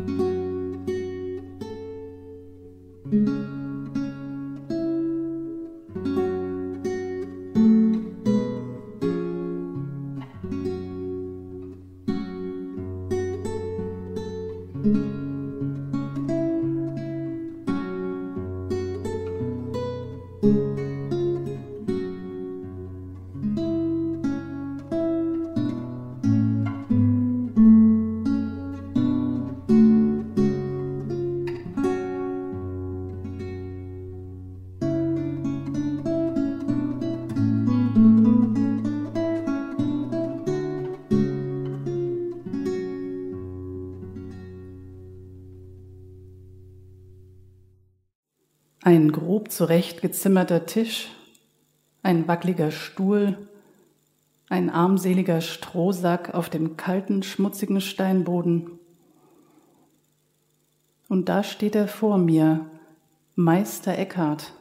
thank mm -hmm. you Ein grob zurechtgezimmerter Tisch, ein wackeliger Stuhl, ein armseliger Strohsack auf dem kalten, schmutzigen Steinboden. Und da steht er vor mir, Meister Eckhart,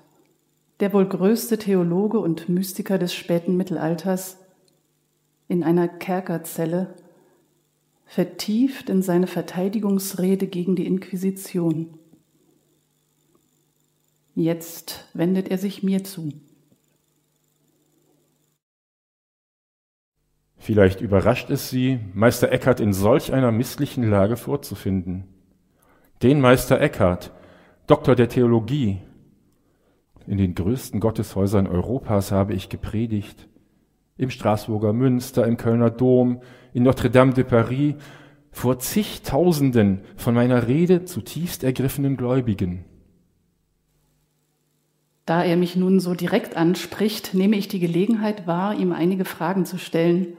der wohl größte Theologe und Mystiker des späten Mittelalters, in einer Kerkerzelle, vertieft in seine Verteidigungsrede gegen die Inquisition. Jetzt wendet er sich mir zu. Vielleicht überrascht es Sie, Meister Eckhart in solch einer misslichen Lage vorzufinden. Den Meister Eckhart, Doktor der Theologie. In den größten Gotteshäusern Europas habe ich gepredigt. Im Straßburger Münster, im Kölner Dom, in Notre Dame de Paris, vor zigtausenden von meiner Rede zutiefst ergriffenen Gläubigen. Da er mich nun so direkt anspricht, nehme ich die Gelegenheit wahr, ihm einige Fragen zu stellen.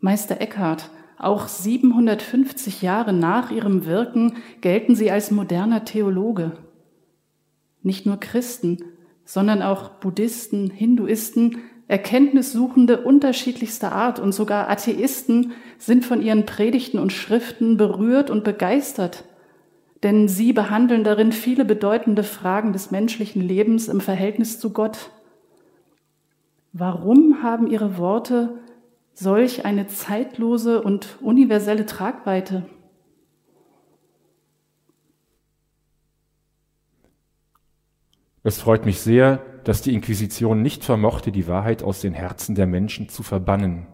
Meister Eckhart, auch 750 Jahre nach ihrem Wirken gelten Sie als moderner Theologe. Nicht nur Christen, sondern auch Buddhisten, Hinduisten, Erkenntnissuchende unterschiedlichster Art und sogar Atheisten sind von Ihren Predigten und Schriften berührt und begeistert denn sie behandeln darin viele bedeutende Fragen des menschlichen Lebens im Verhältnis zu Gott. Warum haben ihre Worte solch eine zeitlose und universelle Tragweite? Es freut mich sehr, dass die Inquisition nicht vermochte, die Wahrheit aus den Herzen der Menschen zu verbannen.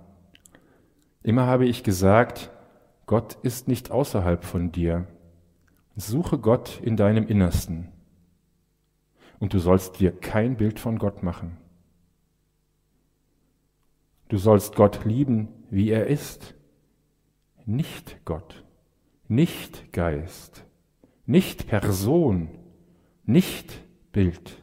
Immer habe ich gesagt, Gott ist nicht außerhalb von dir. Suche Gott in deinem Innersten. Und du sollst dir kein Bild von Gott machen. Du sollst Gott lieben, wie er ist. Nicht Gott, nicht Geist, nicht Person, nicht Bild.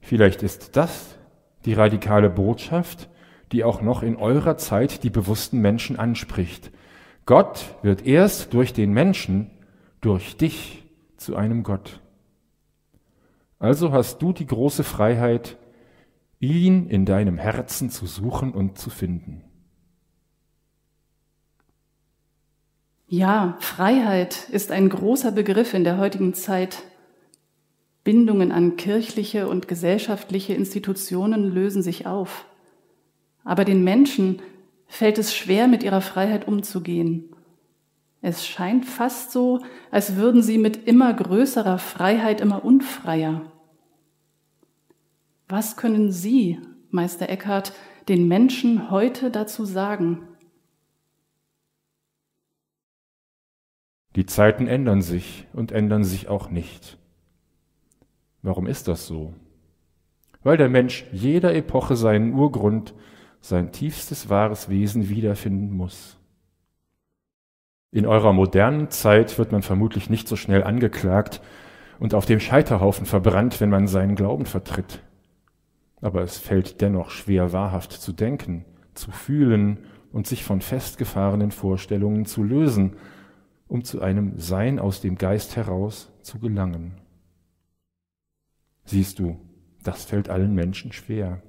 Vielleicht ist das die radikale Botschaft, die auch noch in eurer Zeit die bewussten Menschen anspricht. Gott wird erst durch den Menschen, durch dich zu einem Gott. Also hast du die große Freiheit, ihn in deinem Herzen zu suchen und zu finden. Ja, Freiheit ist ein großer Begriff in der heutigen Zeit. Bindungen an kirchliche und gesellschaftliche Institutionen lösen sich auf. Aber den Menschen fällt es schwer, mit ihrer Freiheit umzugehen. Es scheint fast so, als würden sie mit immer größerer Freiheit immer unfreier. Was können Sie, Meister Eckhart, den Menschen heute dazu sagen? Die Zeiten ändern sich und ändern sich auch nicht. Warum ist das so? Weil der Mensch jeder Epoche seinen Urgrund sein tiefstes wahres Wesen wiederfinden muss. In eurer modernen Zeit wird man vermutlich nicht so schnell angeklagt und auf dem Scheiterhaufen verbrannt, wenn man seinen Glauben vertritt. Aber es fällt dennoch schwer, wahrhaft zu denken, zu fühlen und sich von festgefahrenen Vorstellungen zu lösen, um zu einem Sein aus dem Geist heraus zu gelangen. Siehst du, das fällt allen Menschen schwer.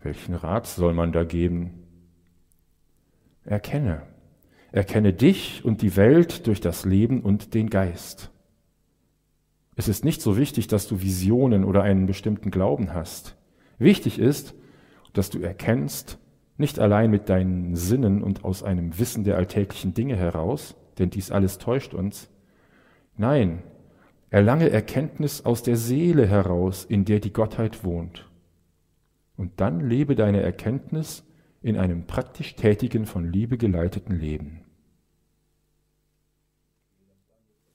Welchen Rat soll man da geben? Erkenne. Erkenne dich und die Welt durch das Leben und den Geist. Es ist nicht so wichtig, dass du Visionen oder einen bestimmten Glauben hast. Wichtig ist, dass du erkennst, nicht allein mit deinen Sinnen und aus einem Wissen der alltäglichen Dinge heraus, denn dies alles täuscht uns. Nein, erlange Erkenntnis aus der Seele heraus, in der die Gottheit wohnt. Und dann lebe deine Erkenntnis in einem praktisch tätigen, von Liebe geleiteten Leben.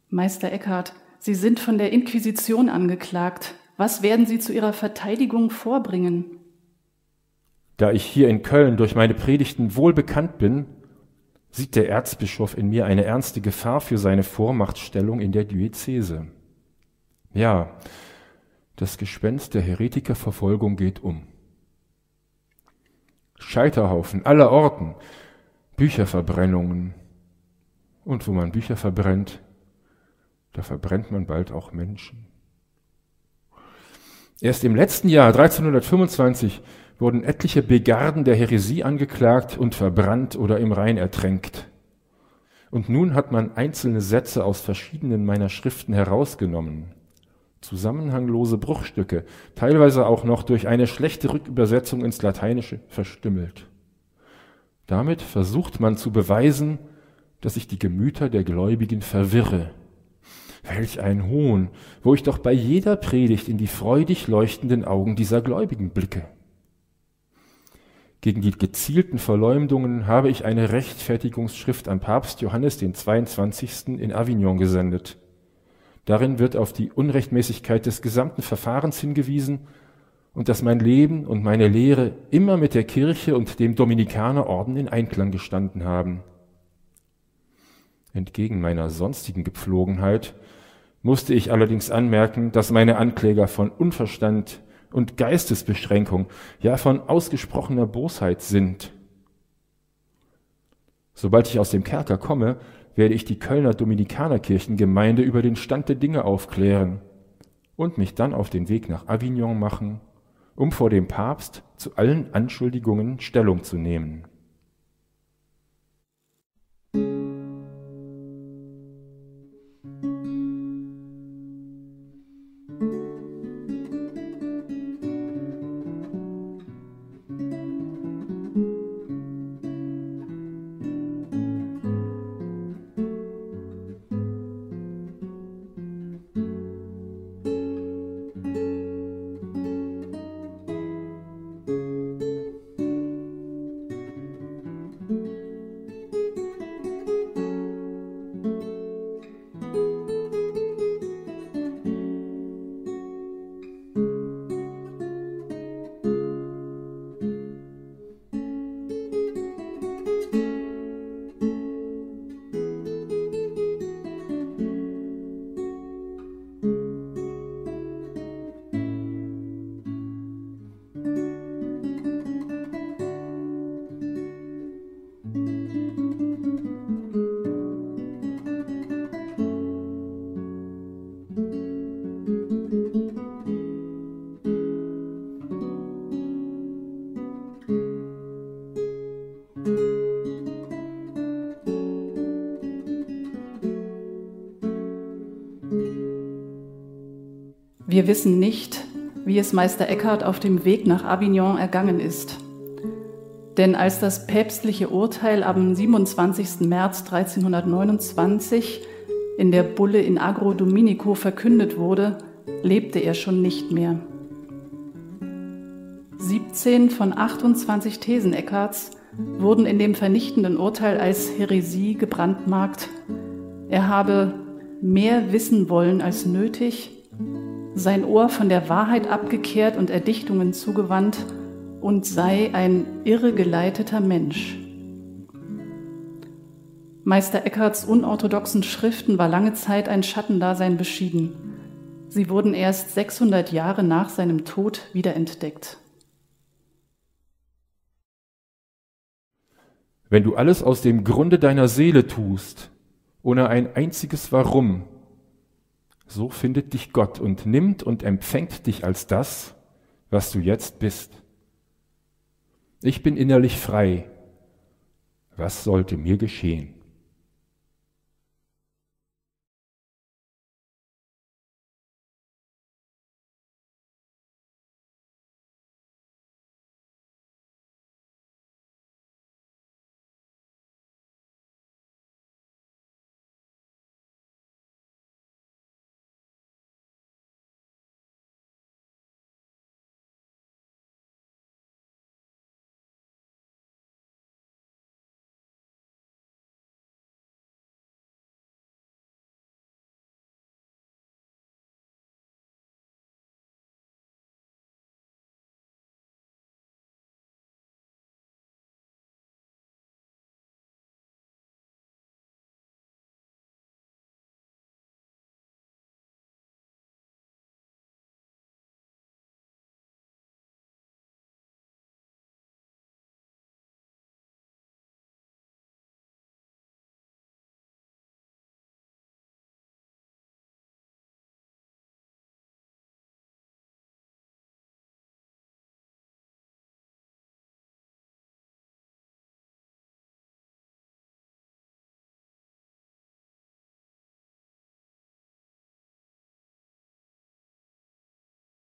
Meister Eckhart, Sie sind von der Inquisition angeklagt. Was werden Sie zu Ihrer Verteidigung vorbringen? Da ich hier in Köln durch meine Predigten wohl bekannt bin, sieht der Erzbischof in mir eine ernste Gefahr für seine Vormachtstellung in der Diözese. Ja, das Gespenst der Heretikerverfolgung geht um. Scheiterhaufen aller Orten, Bücherverbrennungen. Und wo man Bücher verbrennt, da verbrennt man bald auch Menschen. Erst im letzten Jahr, 1325, wurden etliche Begarden der Häresie angeklagt und verbrannt oder im Rhein ertränkt. Und nun hat man einzelne Sätze aus verschiedenen meiner Schriften herausgenommen. Zusammenhanglose Bruchstücke, teilweise auch noch durch eine schlechte Rückübersetzung ins Lateinische verstümmelt. Damit versucht man zu beweisen, dass ich die Gemüter der Gläubigen verwirre. Welch ein Hohn, wo ich doch bei jeder Predigt in die freudig leuchtenden Augen dieser Gläubigen blicke. Gegen die gezielten Verleumdungen habe ich eine Rechtfertigungsschrift an Papst Johannes den 22. in Avignon gesendet. Darin wird auf die Unrechtmäßigkeit des gesamten Verfahrens hingewiesen und dass mein Leben und meine Lehre immer mit der Kirche und dem Dominikanerorden in Einklang gestanden haben. Entgegen meiner sonstigen Gepflogenheit musste ich allerdings anmerken, dass meine Ankläger von Unverstand und Geistesbeschränkung, ja von ausgesprochener Bosheit sind. Sobald ich aus dem Kerker komme, werde ich die Kölner Dominikanerkirchengemeinde über den Stand der Dinge aufklären und mich dann auf den Weg nach Avignon machen, um vor dem Papst zu allen Anschuldigungen Stellung zu nehmen. Wir wissen nicht, wie es Meister Eckhart auf dem Weg nach Avignon ergangen ist. Denn als das päpstliche Urteil am 27. März 1329 in der Bulle in Agro Dominico verkündet wurde, lebte er schon nicht mehr. 17 von 28 Thesen Eckharts wurden in dem vernichtenden Urteil als Häresie gebrandmarkt. Er habe mehr wissen wollen als nötig sein Ohr von der Wahrheit abgekehrt und Erdichtungen zugewandt und sei ein irregeleiteter Mensch. Meister Eckharts unorthodoxen Schriften war lange Zeit ein Schattendasein beschieden. Sie wurden erst 600 Jahre nach seinem Tod wiederentdeckt. Wenn du alles aus dem Grunde deiner Seele tust, ohne ein einziges Warum, so findet dich Gott und nimmt und empfängt dich als das, was du jetzt bist. Ich bin innerlich frei. Was sollte mir geschehen?